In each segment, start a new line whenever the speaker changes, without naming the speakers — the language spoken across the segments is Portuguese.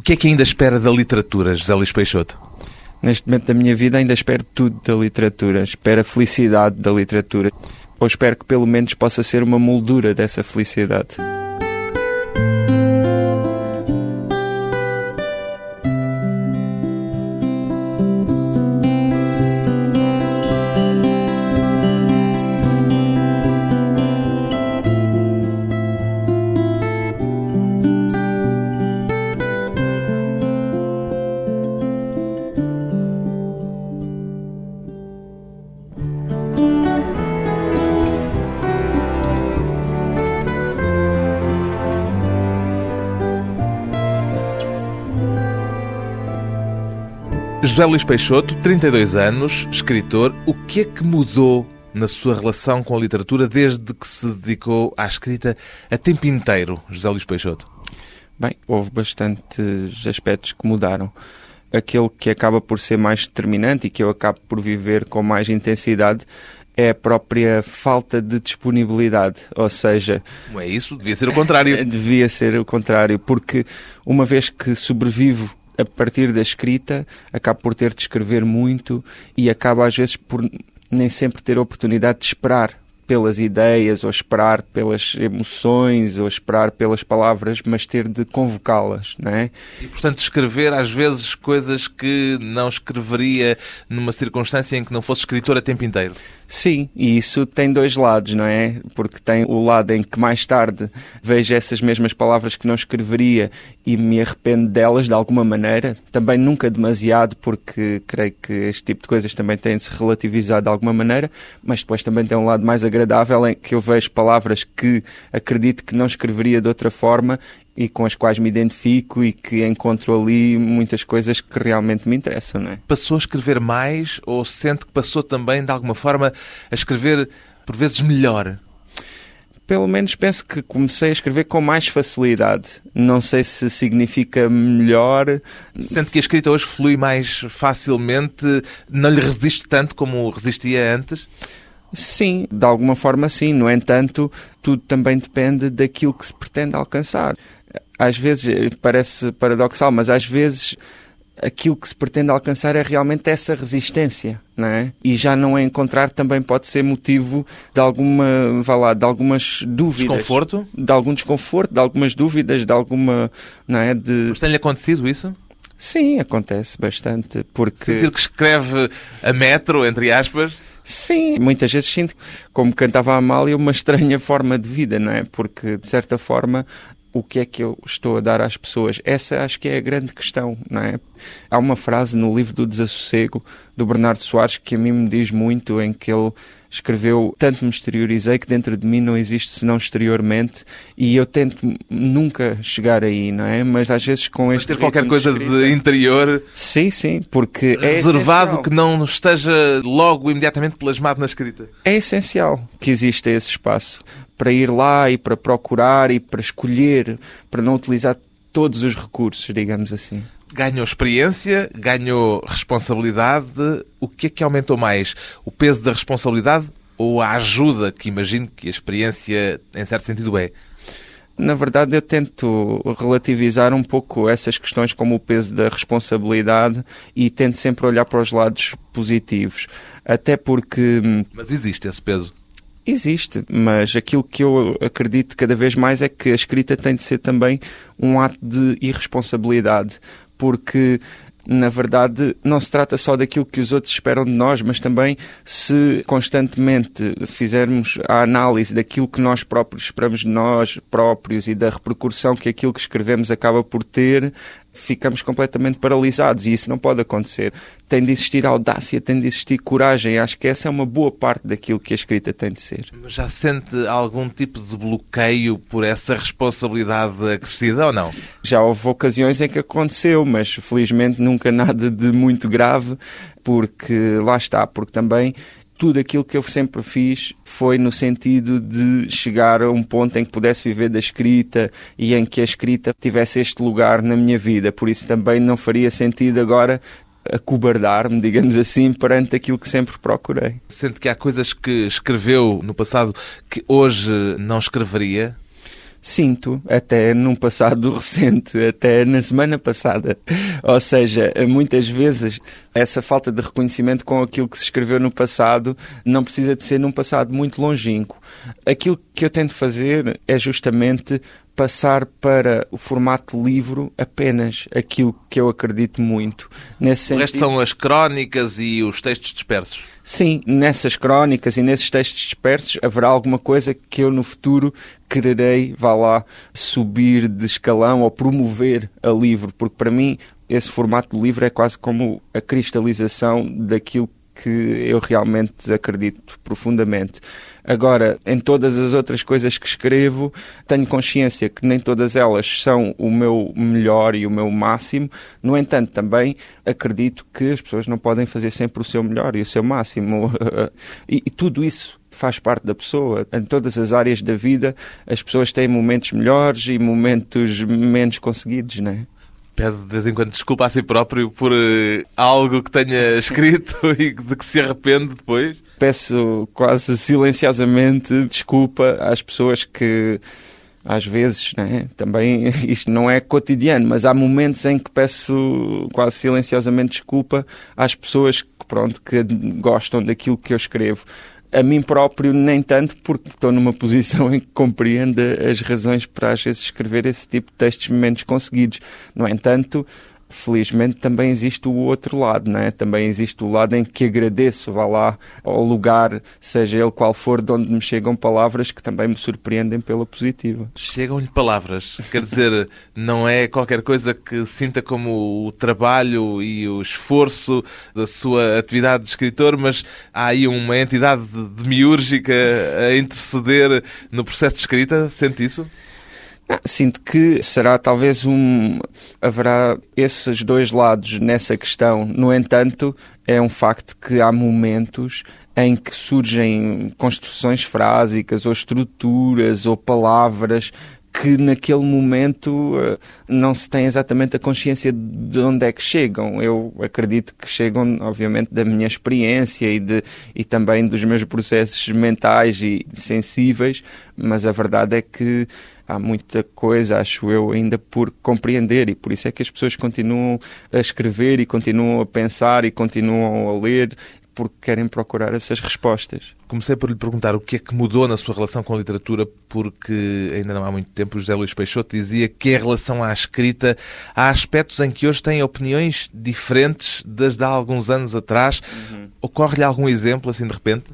O que é que ainda espera da literatura, José Luís Peixoto?
Neste momento da minha vida ainda espero tudo da literatura. Espero a felicidade da literatura. Ou espero que pelo menos possa ser uma moldura dessa felicidade.
José Luís Peixoto, 32 anos, escritor. O que é que mudou na sua relação com a literatura desde que se dedicou à escrita a tempo inteiro, José Luís Peixoto?
Bem, houve bastantes aspectos que mudaram. Aquele que acaba por ser mais determinante e que eu acabo por viver com mais intensidade é a própria falta de disponibilidade. Ou seja.
Não é isso? Devia ser o contrário.
Devia ser o contrário, porque uma vez que sobrevivo a partir da escrita, acabo por ter de escrever muito e acabo às vezes por nem sempre ter a oportunidade de esperar pelas ideias, ou esperar pelas emoções, ou esperar pelas palavras, mas ter de convocá-las, não é?
E, portanto, escrever às vezes coisas que não escreveria numa circunstância em que não fosse escritor a tempo inteiro.
Sim, e isso tem dois lados, não é? Porque tem o lado em que mais tarde vejo essas mesmas palavras que não escreveria e me arrependo delas de alguma maneira. Também nunca demasiado, porque creio que este tipo de coisas também têm de se relativizar de alguma maneira, mas depois também tem um lado mais agradável em que eu vejo palavras que acredito que não escreveria de outra forma e com as quais me identifico e que encontro ali muitas coisas que realmente me interessam, não é?
Passou a escrever mais ou sente que passou também, de alguma forma, a escrever por vezes melhor?
Pelo menos penso que comecei a escrever com mais facilidade. Não sei se significa melhor.
Sente que a escrita hoje flui mais facilmente? Não lhe resiste tanto como resistia antes?
Sim, de alguma forma sim. No entanto, tudo também depende daquilo que se pretende alcançar. Às vezes parece paradoxal, mas às vezes aquilo que se pretende alcançar é realmente essa resistência, não é? E já não a encontrar também pode ser motivo de alguma, vá lá, de algumas dúvidas.
Desconforto?
De algum desconforto, de algumas dúvidas, de alguma, não é? De...
Mas tem-lhe acontecido isso?
Sim, acontece bastante, porque...
Sentir que escreve a metro, entre aspas...
Sim, muitas vezes sinto, como cantava a Amália, uma estranha forma de vida, não é? Porque, de certa forma, o que é que eu estou a dar às pessoas? Essa acho que é a grande questão, não é? Há uma frase no livro do Desassossego, do Bernardo Soares, que a mim me diz muito, em que ele escreveu tanto me exteriorizei que dentro de mim não existe senão exteriormente e eu tento nunca chegar aí, não é? Mas às vezes com este
ter qualquer coisa de, escrita, de, interior
sim, sim, porque
é reservado que não esteja logo imediatamente plasmado na escrita.
É essencial que exista esse espaço para ir lá e para procurar e para escolher, para não utilizar todos os recursos, digamos assim
ganhou experiência, ganhou responsabilidade. O que é que aumentou mais? O peso da responsabilidade ou a ajuda que imagino que a experiência, em certo sentido, é?
Na verdade, eu tento relativizar um pouco essas questões como o peso da responsabilidade e tento sempre olhar para os lados positivos. Até porque. Hum,
Mas existe esse peso?
Existe, mas aquilo que eu acredito cada vez mais é que a escrita tem de ser também um ato de irresponsabilidade, porque na verdade, não se trata só daquilo que os outros esperam de nós, mas também se constantemente fizermos a análise daquilo que nós próprios esperamos de nós próprios e da repercussão que aquilo que escrevemos acaba por ter, ficamos completamente paralisados e isso não pode acontecer. Tem de existir audácia, tem de existir coragem. Acho que essa é uma boa parte daquilo que a escrita tem de ser.
Já sente algum tipo de bloqueio por essa responsabilidade acrescida ou não?
Já houve ocasiões em que aconteceu, mas felizmente nunca nada de muito grave, porque lá está, porque também tudo aquilo que eu sempre fiz foi no sentido de chegar a um ponto em que pudesse viver da escrita e em que a escrita tivesse este lugar na minha vida. Por isso também não faria sentido agora acobardar-me, digamos assim, perante aquilo que sempre procurei.
Sente que há coisas que escreveu no passado que hoje não escreveria?
Sinto, até num passado recente, até na semana passada. Ou seja, muitas vezes essa falta de reconhecimento com aquilo que se escreveu no passado não precisa de ser num passado muito longínquo. Aquilo que eu tento fazer é justamente passar para o formato livro apenas aquilo que eu acredito muito.
Nesse. O resto são as crónicas e os textos dispersos.
Sim, nessas crónicas e nesses textos dispersos haverá alguma coisa que eu no futuro quererei, vá lá, subir de escalão ou promover a livro, porque para mim esse formato do livro é quase como a cristalização daquilo que eu realmente acredito profundamente. Agora, em todas as outras coisas que escrevo, tenho consciência que nem todas elas são o meu melhor e o meu máximo. No entanto, também acredito que as pessoas não podem fazer sempre o seu melhor e o seu máximo. e, e tudo isso faz parte da pessoa. Em todas as áreas da vida, as pessoas têm momentos melhores e momentos menos conseguidos, não é?
Pede de vez em quando desculpa a si próprio por uh, algo que tenha escrito e de que se arrepende depois?
Peço quase silenciosamente desculpa às pessoas que às vezes, né? também isto não é cotidiano, mas há momentos em que peço quase silenciosamente desculpa às pessoas que, pronto, que gostam daquilo que eu escrevo a mim próprio nem tanto, porque estou numa posição em que compreendo as razões para às vezes escrever esse tipo de textos menos conseguidos. No entanto, felizmente também existe o outro lado, não é? Também existe o lado em que agradeço, vá lá ao lugar, seja ele qual for, de onde me chegam palavras que também me surpreendem pela positiva.
Chegam-lhe palavras, quer dizer, não é qualquer coisa que sinta como o trabalho e o esforço da sua atividade de escritor, mas há aí uma entidade demiúrgica a interceder no processo de escrita, sente isso?
Sinto que será talvez um. haverá esses dois lados nessa questão. No entanto, é um facto que há momentos em que surgem construções frásicas ou estruturas ou palavras que naquele momento eh, não se tem exatamente a consciência de onde é que chegam. Eu acredito que chegam, obviamente, da minha experiência e, de, e também dos meus processos mentais e sensíveis, mas a verdade é que há muita coisa, acho eu, ainda por compreender e por isso é que as pessoas continuam a escrever e continuam a pensar e continuam a ler porque querem procurar essas respostas.
Comecei por lhe perguntar o que é que mudou na sua relação com a literatura, porque ainda não há muito tempo o José Luís Peixoto dizia que em relação à escrita há aspectos em que hoje tem opiniões diferentes das de há alguns anos atrás. Uhum. Ocorre-lhe algum exemplo assim de repente?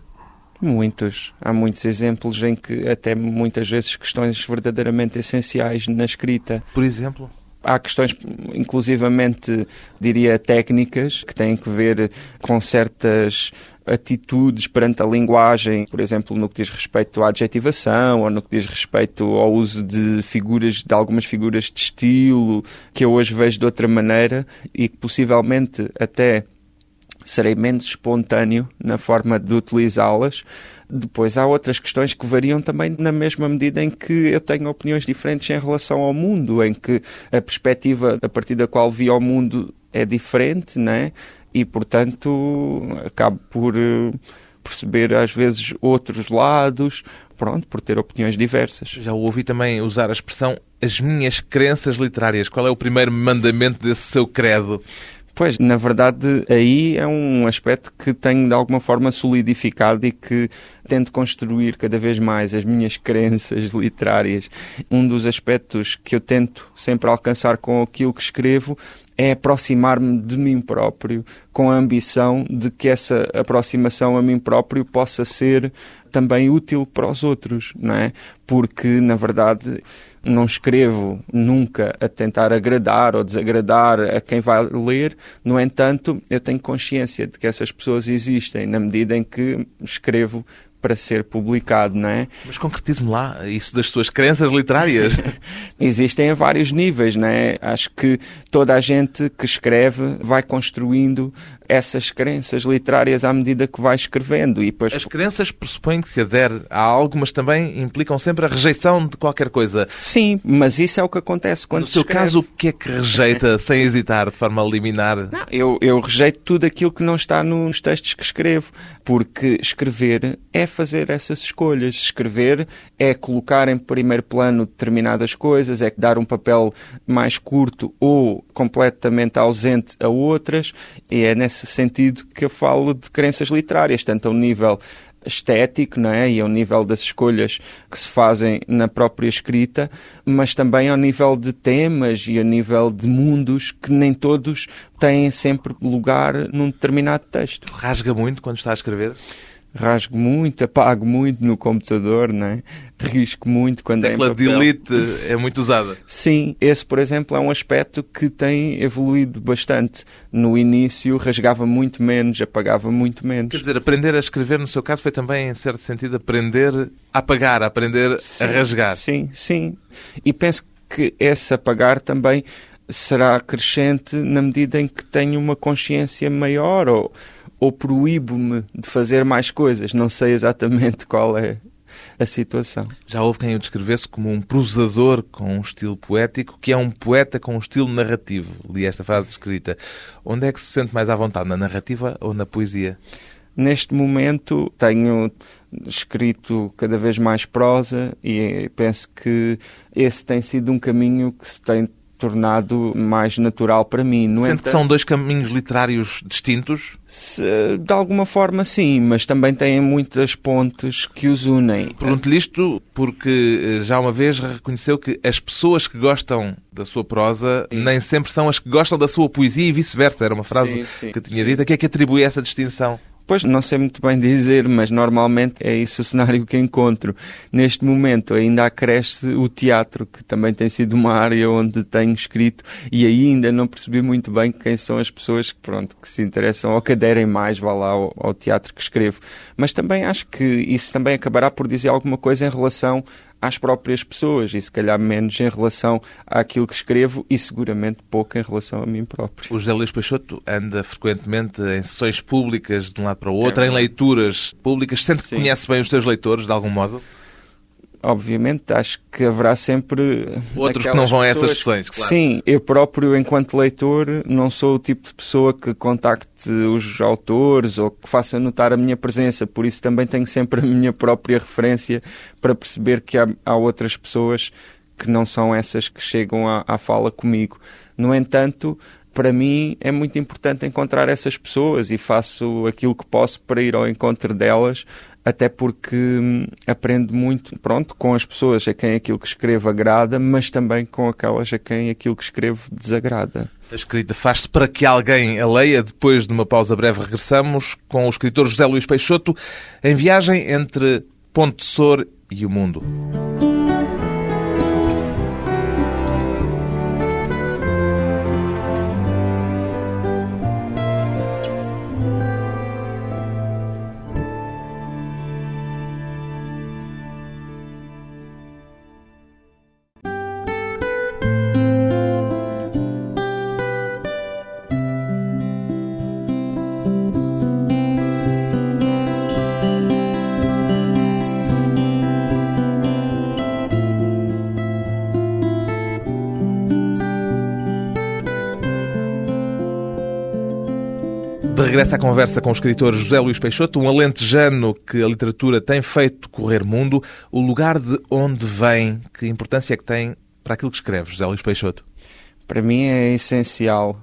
Muitos. Há muitos exemplos em que até muitas vezes questões verdadeiramente essenciais na escrita.
Por exemplo?
Há questões, inclusivamente, diria, técnicas, que têm que ver com certas atitudes perante a linguagem, por exemplo, no que diz respeito à adjetivação ou no que diz respeito ao uso de figuras, de algumas figuras de estilo, que eu hoje vejo de outra maneira e que possivelmente até serei menos espontâneo na forma de utilizá-las. Depois há outras questões que variam também na mesma medida em que eu tenho opiniões diferentes em relação ao mundo, em que a perspectiva a partir da qual vi ao mundo é diferente, né? E portanto acabo por eh, perceber às vezes outros lados, pronto, por ter opiniões diversas.
Já ouvi também usar a expressão as minhas crenças literárias. Qual é o primeiro mandamento desse seu credo?
Pois, na verdade, aí é um aspecto que tenho de alguma forma solidificado e que tento construir cada vez mais as minhas crenças literárias. Um dos aspectos que eu tento sempre alcançar com aquilo que escrevo é aproximar-me de mim próprio, com a ambição de que essa aproximação a mim próprio possa ser também útil para os outros, não é? Porque, na verdade, não escrevo nunca a tentar agradar ou desagradar a quem vai ler, no entanto, eu tenho consciência de que essas pessoas existem na medida em que escrevo para ser publicado, não é?
Mas concretize-me lá isso das suas crenças literárias.
Existem a vários níveis, não é? Acho que toda a gente que escreve vai construindo essas crenças literárias à medida que vai escrevendo. E depois...
As crenças pressupõem que se adere a algo, mas também implicam sempre a rejeição de qualquer coisa.
Sim, mas isso é o que acontece quando
No seu
escreve.
caso, o que é que rejeita sem hesitar, de forma liminar?
Não, eu, eu rejeito tudo aquilo que não está nos textos que escrevo, porque escrever é fazer essas escolhas. Escrever é colocar em primeiro plano determinadas coisas, é dar um papel mais curto ou completamente ausente a outras, e é nesse sentido que eu falo de crenças literárias, tanto ao nível estético, não é? E ao nível das escolhas que se fazem na própria escrita, mas também ao nível de temas e ao nível de mundos que nem todos têm sempre lugar num determinado texto.
Rasga muito quando está a escrever?
Rasgo muito, apago muito no computador, não é? Risco muito quando
A
é
tecla
papel.
delete é muito usada.
Sim, esse, por exemplo, é um aspecto que tem evoluído bastante. No início rasgava muito menos, apagava muito menos.
Quer dizer, aprender a escrever, no seu caso, foi também, em certo sentido, aprender a apagar, aprender
Sim,
a rasgar.
Sim, sim. E penso que esse apagar também será crescente na medida em que tenho uma consciência maior ou, ou proíbo-me de fazer mais coisas. Não sei exatamente qual é a situação.
Já houve quem o descrevesse como um prosador com um estilo poético, que é um poeta com um estilo narrativo. Li esta frase escrita. Onde é que se sente mais à vontade, na narrativa ou na poesia?
Neste momento tenho escrito cada vez mais prosa e penso que esse tem sido um caminho que se tem tornado mais natural para mim. No
Sente que são dois caminhos literários distintos?
Se- De alguma forma, sim, mas também têm muitas pontes que os unem.
Pergunto-lhe isto porque eh, já uma vez reconheceu que as pessoas que gostam da sua prosa nem sempre são as que gostam da sua poesia e vice-versa. Era uma frase
Sim, sim,
que tinha
sim.
dito. A que é que atribui essa distinção?
Pois não sei muito bem dizer, mas normalmente é isso o cenário que encontro. Neste momento ainda acresce o teatro, que também tem sido uma área onde tenho escrito e ainda não percebi muito bem quem são as pessoas que, pronto, que se interessam ou que aderem mais, vá lá, ao, ao teatro que escrevo. Mas também acho que isso também acabará por dizer alguma coisa em relação às próprias pessoas e se calhar menos em relação àquilo que escrevo e seguramente pouco em relação a mim próprio.
O José Luís Peixoto anda frequentemente em sessões públicas de um lado para o outro,
É
em leituras públicas. Sente que conhece bem os seus leitores, de algum modo?
Obviamente, acho que haverá sempre.
Outros que não vão a essas sessões, claro.
Sim, eu próprio, enquanto leitor, não sou o tipo de pessoa que contacte os autores ou que faça notar a minha presença, por isso também tenho sempre a minha própria referência para perceber que há, há outras pessoas que não são essas que chegam à, à fala comigo. No entanto, para mim é muito importante encontrar essas pessoas e faço aquilo que posso para ir ao encontro delas, até porque hum, aprendo muito, pronto, com as pessoas a quem aquilo que escrevo agrada, mas também com aquelas a quem aquilo que escrevo desagrada.
A escrita faz-se para que alguém a leia. Depois de uma pausa breve, regressamos com o escritor José Luís Peixoto em viagem entre Ponte Sor e o mundo. À conversa com o escritor José Luís Peixoto, um alentejano que a literatura tem feito correr mundo, o lugar de onde vem, que importância é que tem para aquilo que escreve José Luís Peixoto?
Para mim é essencial.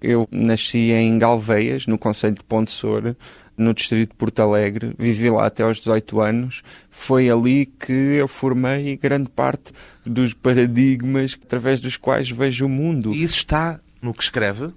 Eu nasci em Galveias, no Conselho de Ponte Sor, no distrito de Porto Alegre. Vivi lá até aos 18 anos. Foi ali que eu formei grande parte dos paradigmas através dos quais vejo o mundo.
E isso está no que escreve?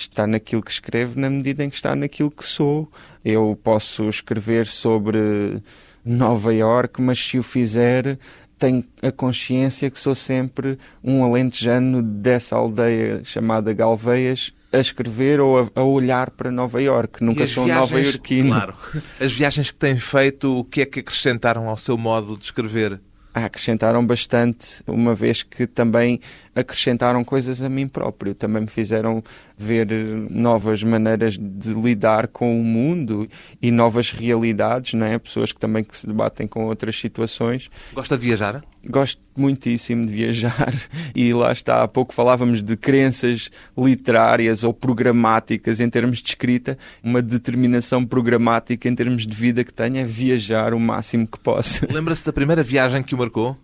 Está naquilo que escrevo na medida em que está naquilo que sou. Eu posso escrever sobre Nova York, mas se o fizer tenho a consciência que sou sempre um alentejano dessa aldeia chamada Galveias a escrever ou a, a olhar para Nova Iorque. Nunca sou um nova iorquino.
Claro. As viagens que tem feito, o que é que acrescentaram ao seu modo de escrever?
Ah, acrescentaram bastante, uma vez que também acrescentaram coisas a mim próprio. Também me fizeram ver novas maneiras de lidar com o mundo e novas realidades, não é? Pessoas que também que se debatem com outras situações.
Gosta de viajar?
Gosto muitíssimo de viajar e lá está, há pouco falávamos de crenças literárias ou programáticas em termos de escrita. Uma determinação programática em termos de vida que tenho é viajar o máximo que possa.
Lembra-se da primeira viagem que o marcou?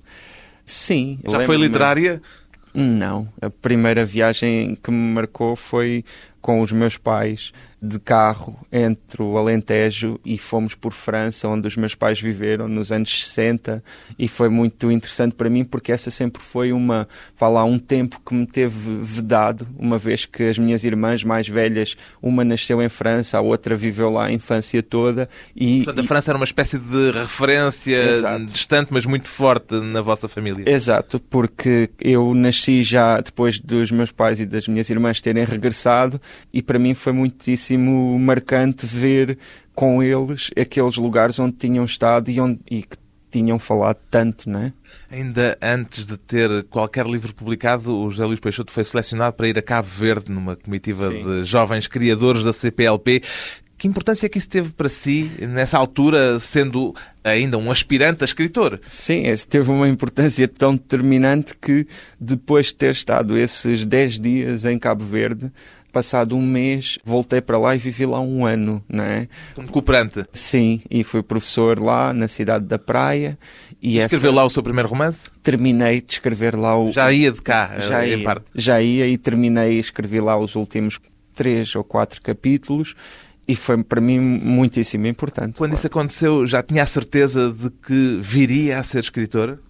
Sim.
Já foi literária?
Não. A primeira viagem que me marcou foi com os meus pais de carro entre o Alentejo e fomos por França, onde os meus pais viveram nos anos 60 e foi muito interessante para mim porque essa sempre foi uma, falar um tempo que me teve vedado, uma vez que as minhas irmãs mais velhas, uma nasceu em França, a outra viveu lá a infância toda e...
Portanto, a França era uma espécie de referência Exato. distante, mas muito forte na vossa família.
Exato, porque eu nasci já depois dos meus pais e das minhas irmãs terem regressado e para mim foi muitíssimo marcante ver com eles aqueles lugares onde tinham estado e, onde, e que tinham falado tanto, não é?
Ainda antes de ter qualquer livro publicado, o José Luís Peixoto foi selecionado para ir a Cabo Verde numa comitiva Sim. de jovens criadores da CPLP. Que importância é que isso teve para si nessa altura, sendo ainda um aspirante a escritor?
Sim, isso teve uma importância tão determinante que depois de ter estado esses 10 dias em Cabo Verde, passado um mês, voltei para lá e vivi lá um ano, não é?
Como cooperante?
Sim, e fui professor lá na cidade da Praia.
E Escreveu essa... lá o seu primeiro romance?
Terminei de escrever lá o...
Já ia de cá,
já ia, parte. Já ia e terminei, escrevi lá os últimos três ou quatro capítulos e foi para mim muitíssimo importante.
Quando claro. isso aconteceu, já tinha a certeza de que viria a ser escritora?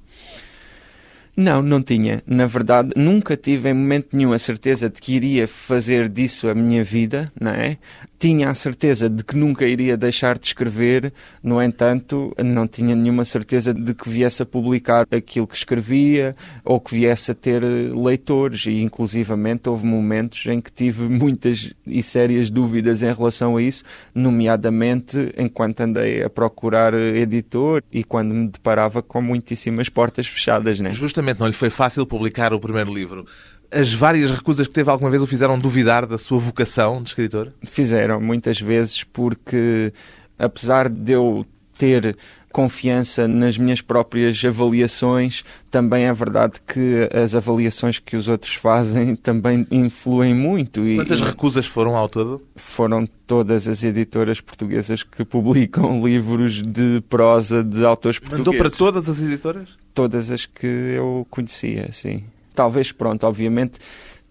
Não, não tinha. Na verdade, nunca tive em momento nenhum a certeza de que iria fazer disso a minha vida, não é? Tinha a certeza de que nunca iria deixar de escrever, no entanto, não tinha nenhuma certeza de que viesse a publicar aquilo que escrevia ou que viesse a ter leitores e, inclusivamente, houve momentos em que tive muitas e sérias dúvidas em relação a isso, nomeadamente enquanto andei a procurar editor e quando me deparava com muitíssimas portas fechadas, né?
Justamente não lhe foi fácil publicar o primeiro livro. As várias recusas que teve alguma vez o fizeram duvidar da sua vocação de escritor?
Fizeram, muitas vezes, porque apesar de eu ter confiança nas minhas próprias avaliações, também é verdade que as avaliações que os outros fazem também influem muito.
E, Quantas recusas foram ao todo?
Foram todas as editoras portuguesas que publicam livros de prosa de autores portugueses.
Mandou para todas as editoras?
Todas as que eu conhecia, sim. Talvez, pronto, obviamente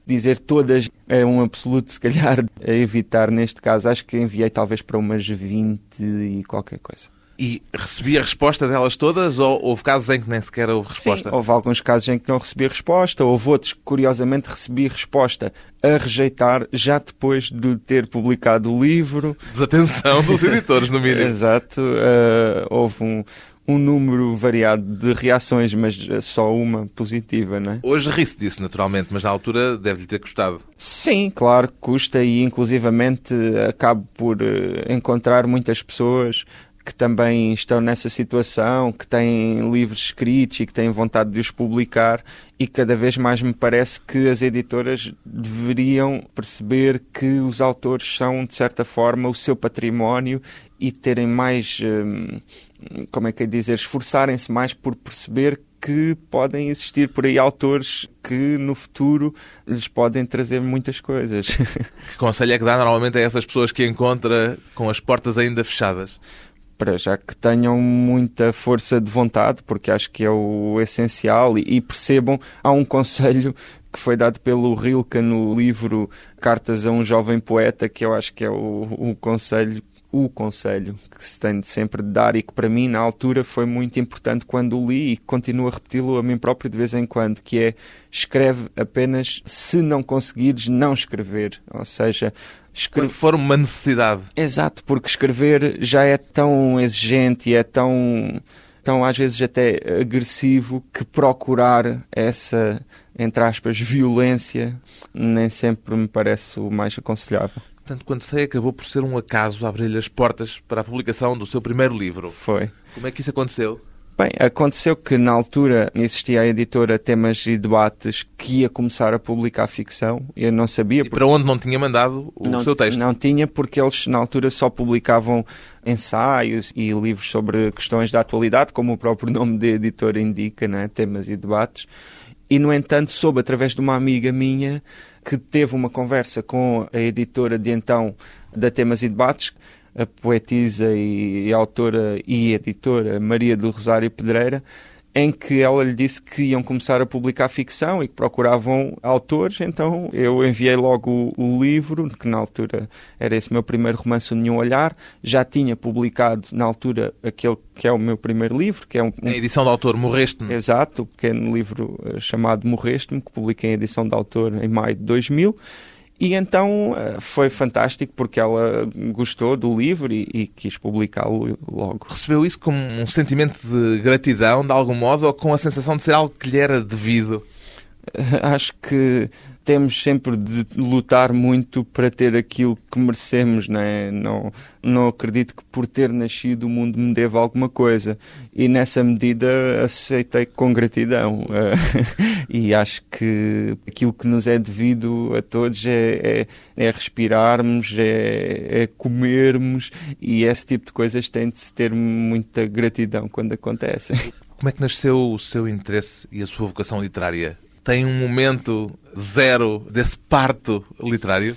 dizer todas é um absoluto, se calhar, a evitar neste caso. Acho que enviei talvez para umas 20 e qualquer coisa.
E recebi a resposta delas todas ou houve casos em que nem sequer houve resposta?
Sim, houve alguns casos em que não recebi resposta, houve outros que curiosamente recebi resposta a rejeitar já depois de ter publicado o livro.
Desatenção dos editores, no mínimo.
Exato. Uh, houve um, um número variado de reações, mas só uma positiva, não é?
Hoje ri-se disso, naturalmente, mas na altura deve-lhe ter custado.
Sim, claro que custa e inclusivamente acabo por eh, encontrar muitas pessoas que também estão nessa situação, que têm livros escritos e que têm vontade de os publicar, e cada vez mais me parece que as editoras deveriam perceber que os autores são, de certa forma, o seu património e terem mais, hum, como é que é dizer, esforçarem-se mais por perceber que podem existir por aí autores que no futuro lhes podem trazer muitas coisas.
Que conselho é que dá normalmente a essas pessoas que encontra com as portas ainda fechadas?
para já que tenham muita força de vontade, porque acho que é o essencial, e, percebam, há um conselho que foi dado pelo Rilke no livro Cartas a um Jovem Poeta, que eu acho que é o, o conselho o conselho que se tem de sempre de dar e que para mim na altura foi muito importante quando o li e continuo a repeti-lo a mim próprio de vez em quando, que é escreve apenas se não conseguires não escrever, ou seja,
Escre... Quando for uma necessidade.
Exato, porque escrever já é tão exigente e é tão tão às vezes até agressivo que procurar essa, entre aspas, violência nem sempre me parece o mais aconselhável.
Portanto, quando sei, acabou por ser um acaso abrir-lhe as portas para a publicação do seu primeiro livro.
Foi.
Como é que isso aconteceu?
Bem, aconteceu que na altura existia a editora Temas e Debates que ia começar a publicar ficção. Eu não sabia.
E para onde não tinha mandado o
não,
seu texto?
Não tinha, porque eles na altura só publicavam ensaios e livros sobre questões da atualidade, como o próprio nome da editora indica, né? Temas e Debates. E, no entanto, soube através de uma amiga minha que teve uma conversa com a editora de então da Temas e Debates a poetisa e, e autora e editora Maria do Rosário Pedreira, em que ela lhe disse que iam começar a publicar ficção e que procuravam autores, então eu enviei logo o, o, livro, que na altura era esse meu primeiro romance, Nenhum Olhar, já tinha publicado na altura aquele que é o meu primeiro livro, que é um...
um... A edição do autor Morreste-me.
Exato, o pequeno livro eh, chamado Morreste-me, que publiquei em edição do autor em maio de 2000, e então eh, foi fantástico porque ela gostou do livro e, e quis publicá-lo logo.
Recebeu isso como um sentimento de gratidão, de algum modo, ou com a sensação de ser algo que lhe era devido?
Acho que temos sempre de lutar muito para ter aquilo que merecemos, não é? Não, não acredito que por ter nascido o mundo me deva alguma coisa e nessa medida aceitei com gratidão e acho que aquilo que nos é devido a todos é, é, é respirarmos, é, é, comermos e esse tipo de coisas tem de se ter muita gratidão quando acontecem.
Como é que nasceu o seu interesse e a sua vocação literária? Tem um momento zero desse parto literário?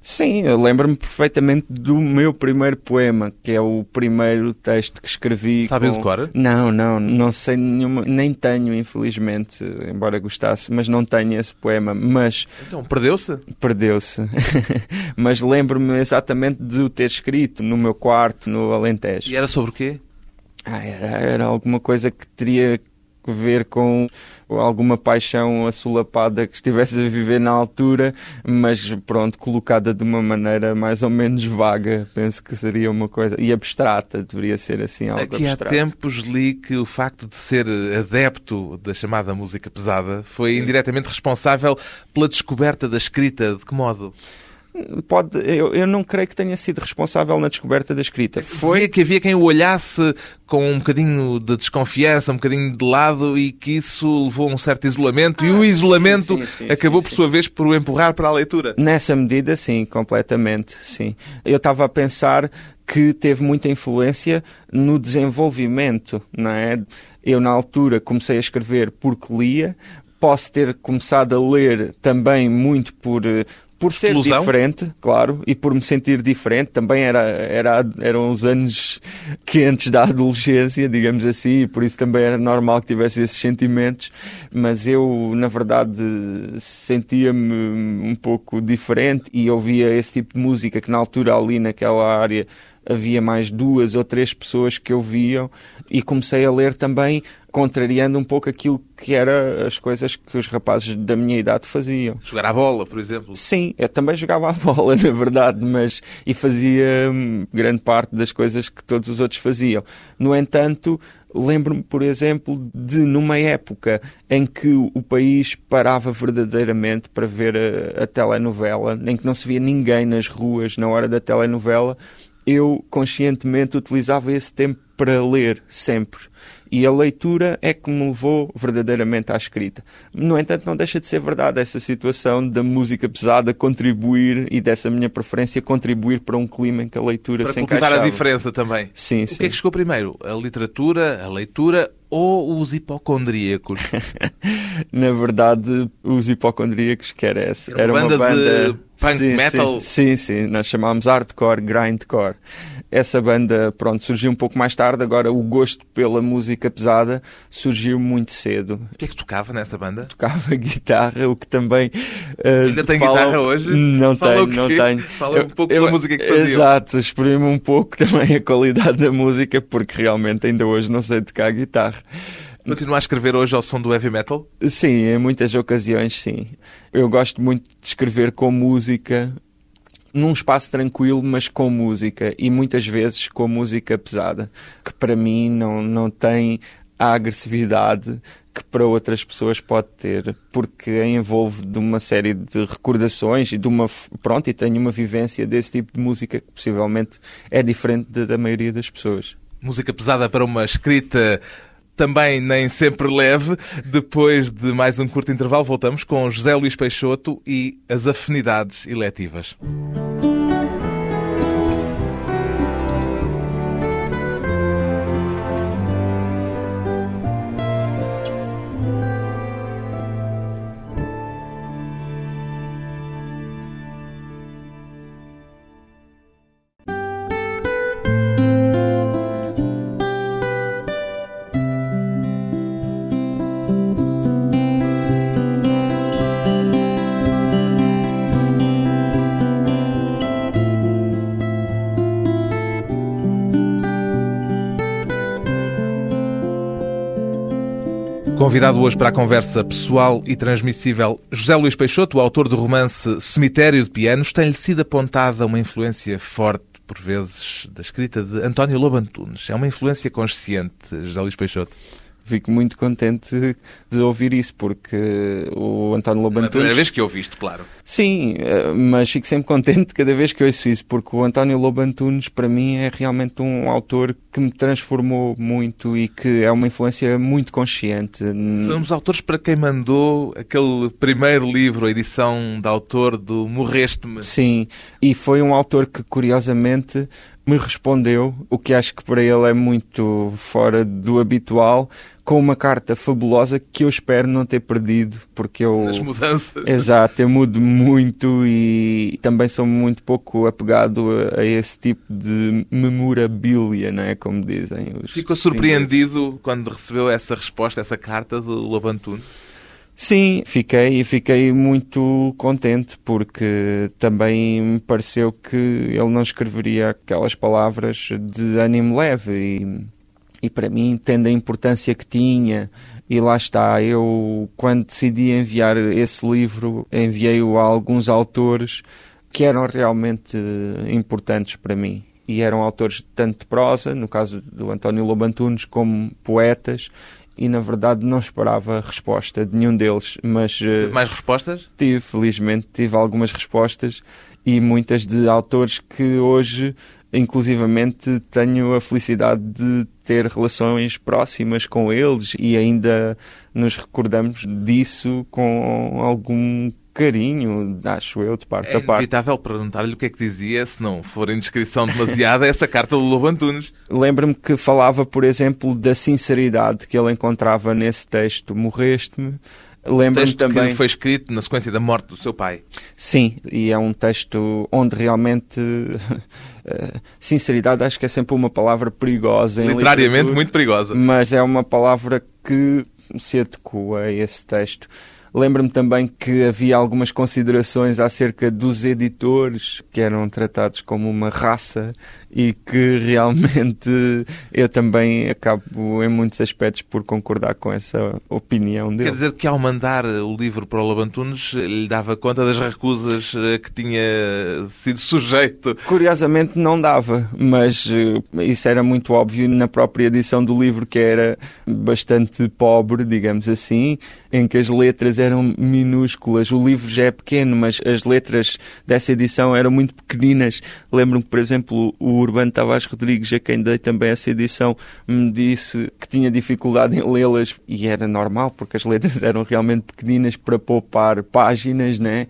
Sim, eu lembro-me perfeitamente do meu primeiro poema, que é o primeiro texto que escrevi.
Sabe
com...
de cor?
Não, não, não sei nenhuma, nem tenho, infelizmente, embora gostasse, mas não tenho esse poema. Mas.
Então, perdeu-se?
Perdeu-se. mas lembro-me exatamente de o ter escrito no meu quarto, no Alentejo.
E era sobre o quê?
Ah, era, era alguma coisa que teria ver com alguma paixão assolapada que estivesse a viver na altura, mas pronto, colocada de uma maneira mais ou menos vaga, penso que seria uma coisa. e abstrata, deveria ser assim algo
Aqui
abstrato.
há tempos li que o facto de ser adepto da chamada música pesada foi Sim. indiretamente responsável pela descoberta da escrita. De que modo?
Pode, eu, eu não creio que tenha sido responsável na descoberta da escrita.
Foi Dizia que havia quem o olhasse com um bocadinho de desconfiança, um bocadinho de lado e que isso levou a um certo isolamento ah, e o isolamento sim, sim, sim, acabou por sua vez por o empurrar para a leitura.
Nessa medida, sim, completamente, sim. Eu estava a pensar que teve muita influência no desenvolvimento, não é? Eu na altura comecei a escrever porque lia, posso ter começado a ler também muito por por ser diferente, claro, e por me sentir diferente, também era, era, eram os anos quentes da adolescência, digamos assim, e por isso também era normal que tivesse esses sentimentos, mas eu, na verdade, sentia-me um pouco diferente e ouvia esse tipo de música que na altura ali naquela área havia mais duas ou três pessoas que ouviam e comecei a ler também contrariando um pouco aquilo que era as coisas que os rapazes da minha idade faziam.
Jogar a bola, por exemplo?
Sim, eu também jogava a bola, na verdade, mas e fazia hum, grande parte das coisas que todos os outros faziam. No entanto, lembro-me, por exemplo, de numa época em que o país parava verdadeiramente para ver a, a telenovela, em que não se via ninguém nas ruas na hora da telenovela, eu conscientemente utilizava esse tempo para ler sempre. E a leitura é que me levou verdadeiramente à escrita. No entanto, não deixa de ser verdade essa situação da música pesada contribuir e dessa minha preferência contribuir para um clima em que a leitura
para
se
encaixava. Para a diferença também.
Sim,
o
sim.
O que é que chegou primeiro? A literatura, a leitura ou os hipocondríacos?
Na verdade, os hipocondríacos, que era essa.
Era, uma, banda, banda de punk
sim,
metal?
Sim, sim, sim, nós chamámos hardcore, grindcore. Essa banda, pronto, surgiu um pouco mais tarde, agora o gosto pela música pesada surgiu muito cedo.
O que é que tocava nessa banda?
Tocava guitarra, o que também... Uh,
Ainda tem
fala...
guitarra hoje?
Não
fala
tenho, não tenho.
Fala um pouco eu, pela música que fazia.
Exato, exprimo um pouco também a qualidade da música, porque realmente ainda hoje não sei tocar guitarra.
Continua a escrever hoje ao som do heavy metal?
Sim, em muitas ocasiões, sim. Eu gosto muito de escrever com música num espaço tranquilo, mas com música e muitas vezes com música pesada, que para mim não, não tem a agressividade que para outras pessoas pode ter, porque envolve de uma série de recordações e de uma pronto e tenho uma vivência desse tipo de música que possivelmente é diferente da maioria das pessoas.
Música pesada para uma escrita também nem sempre leve. Depois de mais um curto intervalo, voltamos com José Luís Peixoto e as afinidades eletivas. Convidado hoje para a conversa pessoal e transmissível, José Luís Peixoto, autor do romance Cemitério de Pianos, tem-lhe sido apontada uma influência forte, por vezes, da escrita de António Lobo Antunes. É uma influência consciente, José Luís Peixoto?
Fico muito contente de ouvir isso, porque o António Lobo Antunes... É a
primeira vez que ouviste, claro.
Sim, eh, mas fico sempre contente cada vez que ouço isso, porque o António Lobo Antunes, para mim, é realmente um autor que me transformou muito e que é uma influência muito consciente.
Foi um dos autores para quem mandou aquele primeiro livro, a edição de autor do Morreste-me.
Sim, e foi um autor que, curiosamente, me respondeu, o que acho que para ele é muito fora do habitual, com uma carta fabulosa que eu espero não ter perdido, porque eu.
Nas mudanças.
Exato, eu mudo muito e também sou muito pouco apegado a, a esse tipo de memorabilia, não é? Como dizem.
Ficou surpreendido ingleses. quando recebeu essa resposta, essa carta do Lobantuno?
Sim, fiquei e fiquei muito contente porque também me pareceu que ele não escreveria aquelas palavras de ânimo leve e, e para mim, tendo a importância que tinha, e lá está, eu quando decidi enviar esse livro, enviei-o a alguns autores que eram realmente importantes para mim. E eram autores tanto de prosa, no caso do António Lobantunes, como poetas, e na verdade não esperava resposta de nenhum deles, mas...
Eh, tive mais respostas?
Tive, felizmente, tive algumas respostas e muitas de autores que hoje, inclusivamente, tenho a felicidade de ter relações próximas com eles e ainda nos recordamos disso com algum carinho, acho eu, de parte
é
a parte.
É inevitável perguntar-lhe o que é que dizia, se não for indiscrição demasiada, essa carta do Lobo Antunes.
Lembro-me que falava, por exemplo, da sinceridade que ele encontrava nesse texto, Morreste-me,
Lembro-me também. que foi escrito na sequência da morte do seu pai.
Sim, e é um texto onde realmente. Eh, sinceridade, acho que é sempre uma palavra perigosa.
Literariamente muito perigosa.
Mas é uma palavra que se adequa a esse texto. Lembro-me também que havia algumas considerações acerca dos editores que eram tratados como uma raça e que realmente eu também acabo em muitos aspectos por concordar com essa opinião dele.
Quer dizer que ao mandar o livro para o Labantunes lhe dava conta das recusas eh, que tinha sido sujeito?
Curiosamente não dava, mas eh, isso era muito óbvio na própria edição do livro que era bastante pobre, digamos assim, em que as letras eram minúsculas. O livro já é pequeno, mas as letras dessa edição eram muito pequeninas. Lembro-me por exemplo, o Urbano Tavares Rodrigues, a quem dei também essa edição, me disse que tinha dificuldade em lê-las e era normal, porque as letras eram realmente pequeninas para poupar páginas, né?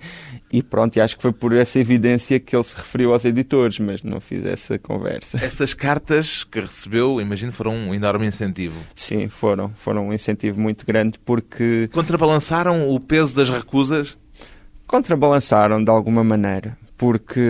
E pronto, e acho que foi por essa evidência que ele se referiu aos editores, mas não fiz essa conversa.
Essas cartas que recebeu, imagino, foram um enorme incentivo.
Sim, foram. Foram um incentivo muito grande porque...
Contrabalançaram o peso das recusas?
Contrabalançaram, de alguma maneira, porque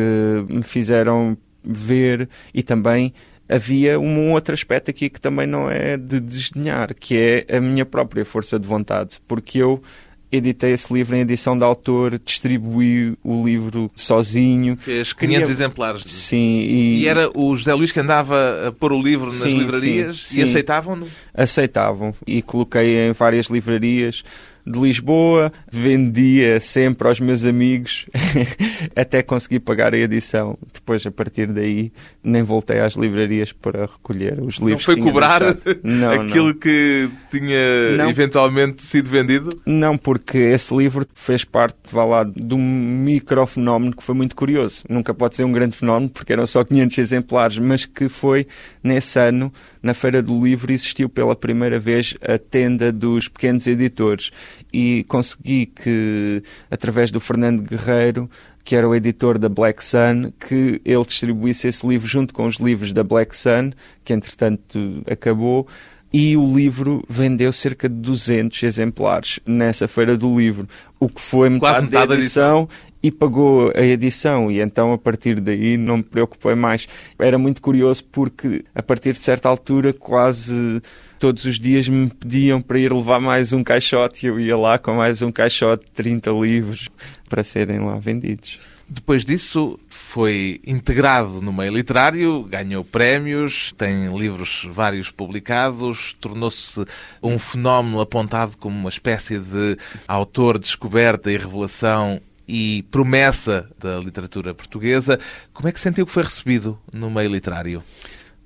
me fizeram ver e também havia um outro aspecto aqui que também não é de desdenhar, que é a minha própria força de vontade, porque eu editei esse livro em edição de autor, distribuí o livro sozinho.
Fez 500 Queria... exemplares.
Sim.
E... e... era o José Luís que andava a pôr o livro nas sim, livrarias sim, e aceitavam-no?
Aceitavam. E coloquei em várias livrarias de Lisboa, vendia sempre aos meus amigos até conseguir pagar a edição. Depois, a partir daí, nem voltei às livrarias para recolher os livros.
Não foi cobrar
não,
aquilo
não.
que tinha
Não.
eventualmente sido vendido?
Não, porque esse livro fez parte, vá lá, de um microfenómeno que foi muito curioso. Nunca pode ser um grande fenómeno, porque eram só 500 exemplares, mas que foi, nesse ano, na Feira do Livro, existiu pela primeira vez a tenda dos pequenos editores. E consegui que, através do Fernando Guerreiro, que era o editor da Black Sun, que ele distribuísse esse livro junto com os livros da Black Sun, que entretanto acabou, e o livro vendeu cerca de 200 exemplares nessa feira do livro, o que foi metade,
metade da
da edição e pagou a edição e então a partir daí não me preocupei mais. Era muito curioso porque a partir de certa altura quase todos os dias me pediam para ir levar mais um caixote e eu ia lá com mais um caixote de 30 livros para serem lá vendidos.
Depois disso, foi integrado no meio literário, ganhou prémios, tem livros vários publicados, tornou-se um fenómeno apontado como uma espécie de autor descoberta e revelação e promessa da literatura portuguesa. Como é que sentiu que foi recebido no meio literário?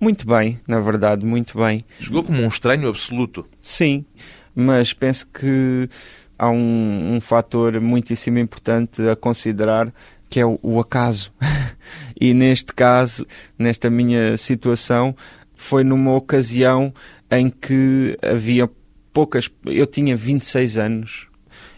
Muito bem, na verdade, muito bem.
Chegou como um estranho absoluto.
Sim, mas penso que há um, um fator muitíssimo importante a considerar que é o, o acaso. e neste caso, nesta minha situação, foi numa ocasião em que havia poucas. Eu tinha 26 anos.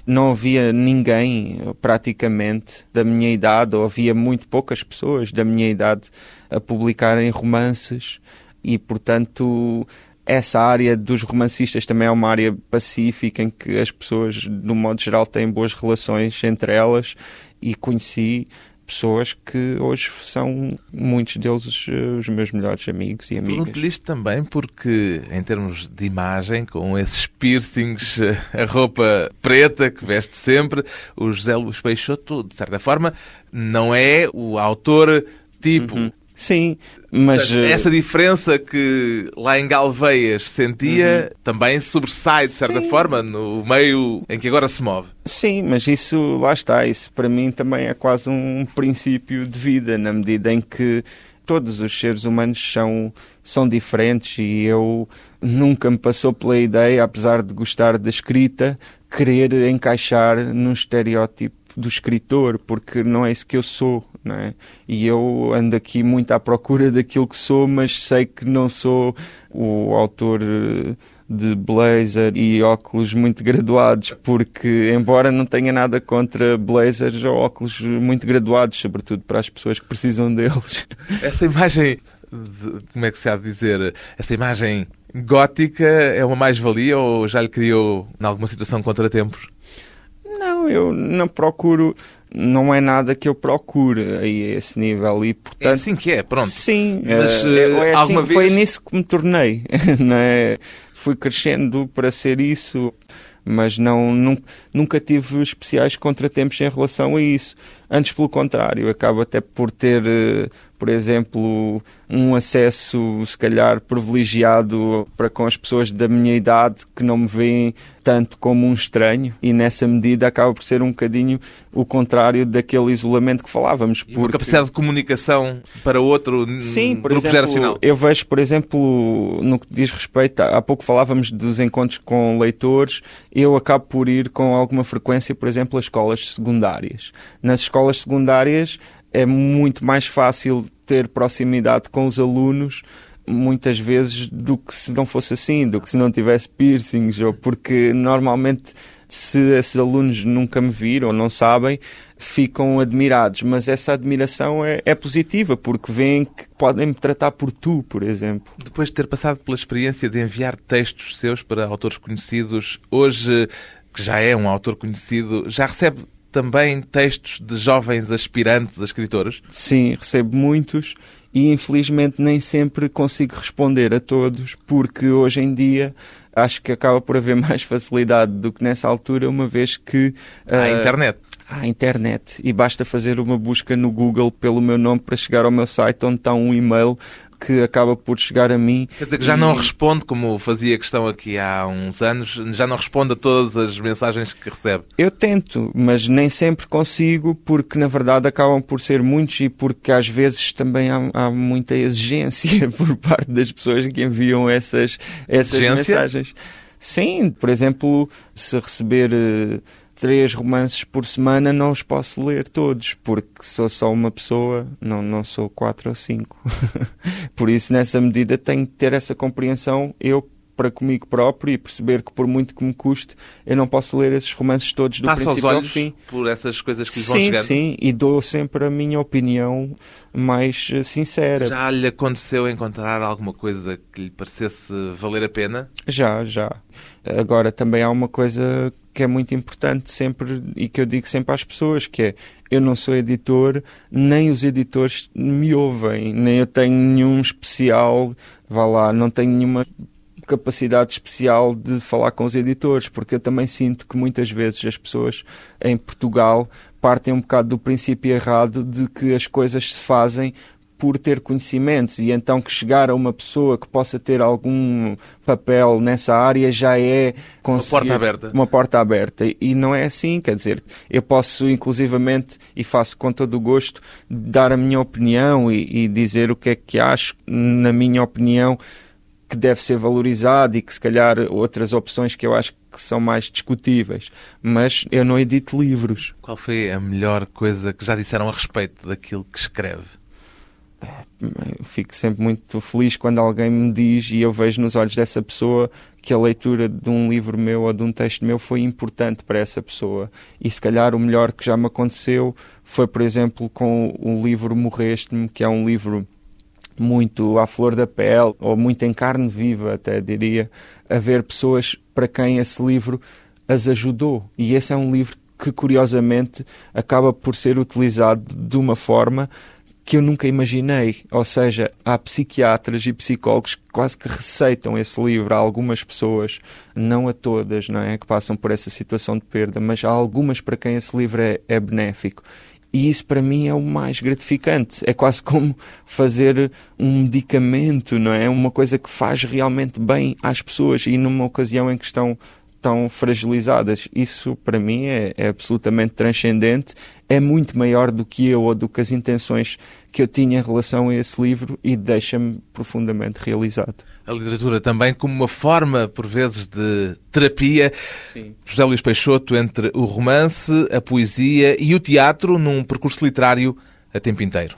Não havia ninguém, praticamente, da minha idade, ou havia muito poucas pessoas da minha idade a publicarem romances, e portanto essa área dos romancistas também é uma área pacífica em que as pessoas, de modo geral, têm boas relações entre elas. E conheci pessoas que hoje são muitos deles eh, os meus melhores amigos e amigas.
Pergunto-lhe isto também porque, em termos de imagem, com esses piercings, eh, a roupa preta que veste sempre, o José Luís Peixoto, de certa forma, não é o autor tipo.
Sim, mas eh,
Essa diferença que lá em Galveias sentia também sobressai, de certa
Sim.
forma, no meio em que agora se move.
Sim, mas isso lá está, isso para mim também é quase um princípio de vida, na medida em que todos os seres humanos são, são diferentes e eu nunca me passou pela ideia, apesar de gostar da escrita, querer encaixar num estereótipo do escritor, porque não é isso que eu sou, não é? E eu ando aqui muito à procura daquilo que sou, mas sei que não sou o autor eh, de blazer e óculos muito graduados, porque embora não tenha nada contra blazers ou óculos muito graduados, sobretudo para as pessoas que precisam deles.
Essa imagem, de- como é que se há de dizer, essa imagem gótica é uma mais-valia ou já lhe criou, em alguma situação, contratempos?
Não, eu não procuro, não é nada que eu procure aí a esse nível e
É
portanto
assim que é, pronto.
Sim,
Mas,
eh, é assim,
alguma
foi
vez-
nisso que me tornei. não é? Fui crescendo para ser isso, mas não, nunca tive especiais contratempos em relação a isso. Antes, pelo contrário, acabo até por ter, eh, por exemplo, um acesso, se calhar, privilegiado para com as pessoas da minha idade que não me veem tanto como um estranho e nessa medida acaba por ser um bocadinho o contrário daquele isolamento que falávamos.
E
porque-
capacidade de comunicação para outro
Sim, por
grupo
exemplo,
geracional.
eu vejo, por exemplo, no que diz respeito, há pouco falávamos dos encontros com leitores, eu acabo por ir com alguma frequência, por exemplo, às escolas secundárias. Nas escolas secundárias é muito mais fácil ter proximidade com os alunos muitas vezes do que se não fosse assim, do que se não tivesse piercings, ou porque normalmente se esses alunos nunca me viram ou não sabem, ficam admirados, mas essa admiração é, é positiva, porque veem que podem me tratar por tu, por exemplo.
Depois de ter passado pela experiência de enviar textos seus para autores conhecidos, hoje, que já é um autor conhecido, já recebe também textos de jovens aspirantes a escritores?
Sim, recebo muitos e infelizmente nem sempre consigo responder a todos, porque hoje em dia acho que acaba por haver mais facilidade do que nessa altura, uma vez que
À
ah,
internet.
à internet e basta fazer uma busca no Google pelo meu nome para chegar ao meu site onde está um e-mail que acaba por chegar a mim.
Quer dizer que já não responde, como fazia questão aqui há uns anos, já não responde a todas as mensagens que recebe.
Eu tento, mas nem sempre consigo, porque na verdade acabam por ser muitos e porque às vezes também há, há muita exigência por parte das pessoas que enviam essas, essas mensagens. Sim, por exemplo, se receber uh, três romances por semana, não os posso ler todos, porque sou só uma pessoa, não, não sou quatro ou cinco. por isso, nessa medida, tenho que ter essa compreensão eu para comigo próprio e perceber que por muito que me custe, eu não posso ler esses romances todos do
Passa
princípio
os olhos
ao fim.
por essas coisas que lhe
sim,
vão chegando?
Sim, e dou sempre a minha opinião mais eh, sincera.
Já lhe aconteceu encontrar alguma coisa que lhe parecesse valer a pena?
Já, já. Agora também há uma coisa que é muito importante sempre e que eu digo sempre às pessoas, que é eu não sou editor, nem os editores me ouvem, nem eu tenho nenhum especial, vá lá, não tenho nenhuma capacidade especial de falar com os editores, porque eu também sinto que muitas vezes as pessoas em Portugal partem um bocado do princípio errado de que as coisas se fazem por ter conhecimentos e então que chegar a uma pessoa que possa ter algum papel nessa área já é
uma porta aberta.
Uma porta aberta. E não é assim, quer dizer, eu posso inclusivamente, e faço com todo o gosto, dar a minha opinião e, e dizer o que é que acho, na minha opinião, que deve ser valorizado e que se calhar outras opções que eu acho que são mais discutíveis. Mas eu não edito livros.
Qual foi a melhor coisa que já disseram a respeito daquilo que escreve?
Eu fico sempre muito feliz quando alguém me diz e eu vejo nos olhos dessa pessoa que a leitura de um livro meu ou de um texto meu foi importante para essa pessoa. E se calhar o melhor que já me aconteceu foi, por exemplo, com o livro Morreste-me, que é um livro muito à flor da pele, ou muito em carne viva, até diria, haver pessoas para quem esse livro as ajudou. E esse é um livro que, curiosamente, acaba por ser utilizado de uma forma que eu nunca imaginei. Ou seja, há psiquiatras e psicólogos que quase que receitam esse livro a algumas pessoas, não a todas, não é? Que passam por essa situação de perda, mas há algumas para quem esse livro é, é benéfico. E isso para mim é o mais gratificante. É quase como fazer um medicamento, não é? Uma coisa que faz realmente bem às pessoas e numa ocasião em que estão tão fragilizadas. Isso para mim é, é, absolutamente transcendente, é muito maior do que eu ou do que as intenções que eu tinha em relação a esse livro e deixa-me profundamente realizado.
A literatura também como uma forma, por vezes, de terapia. Sim. José Luís Peixoto entre o romance, a poesia e o teatro num percurso literário a tempo inteiro.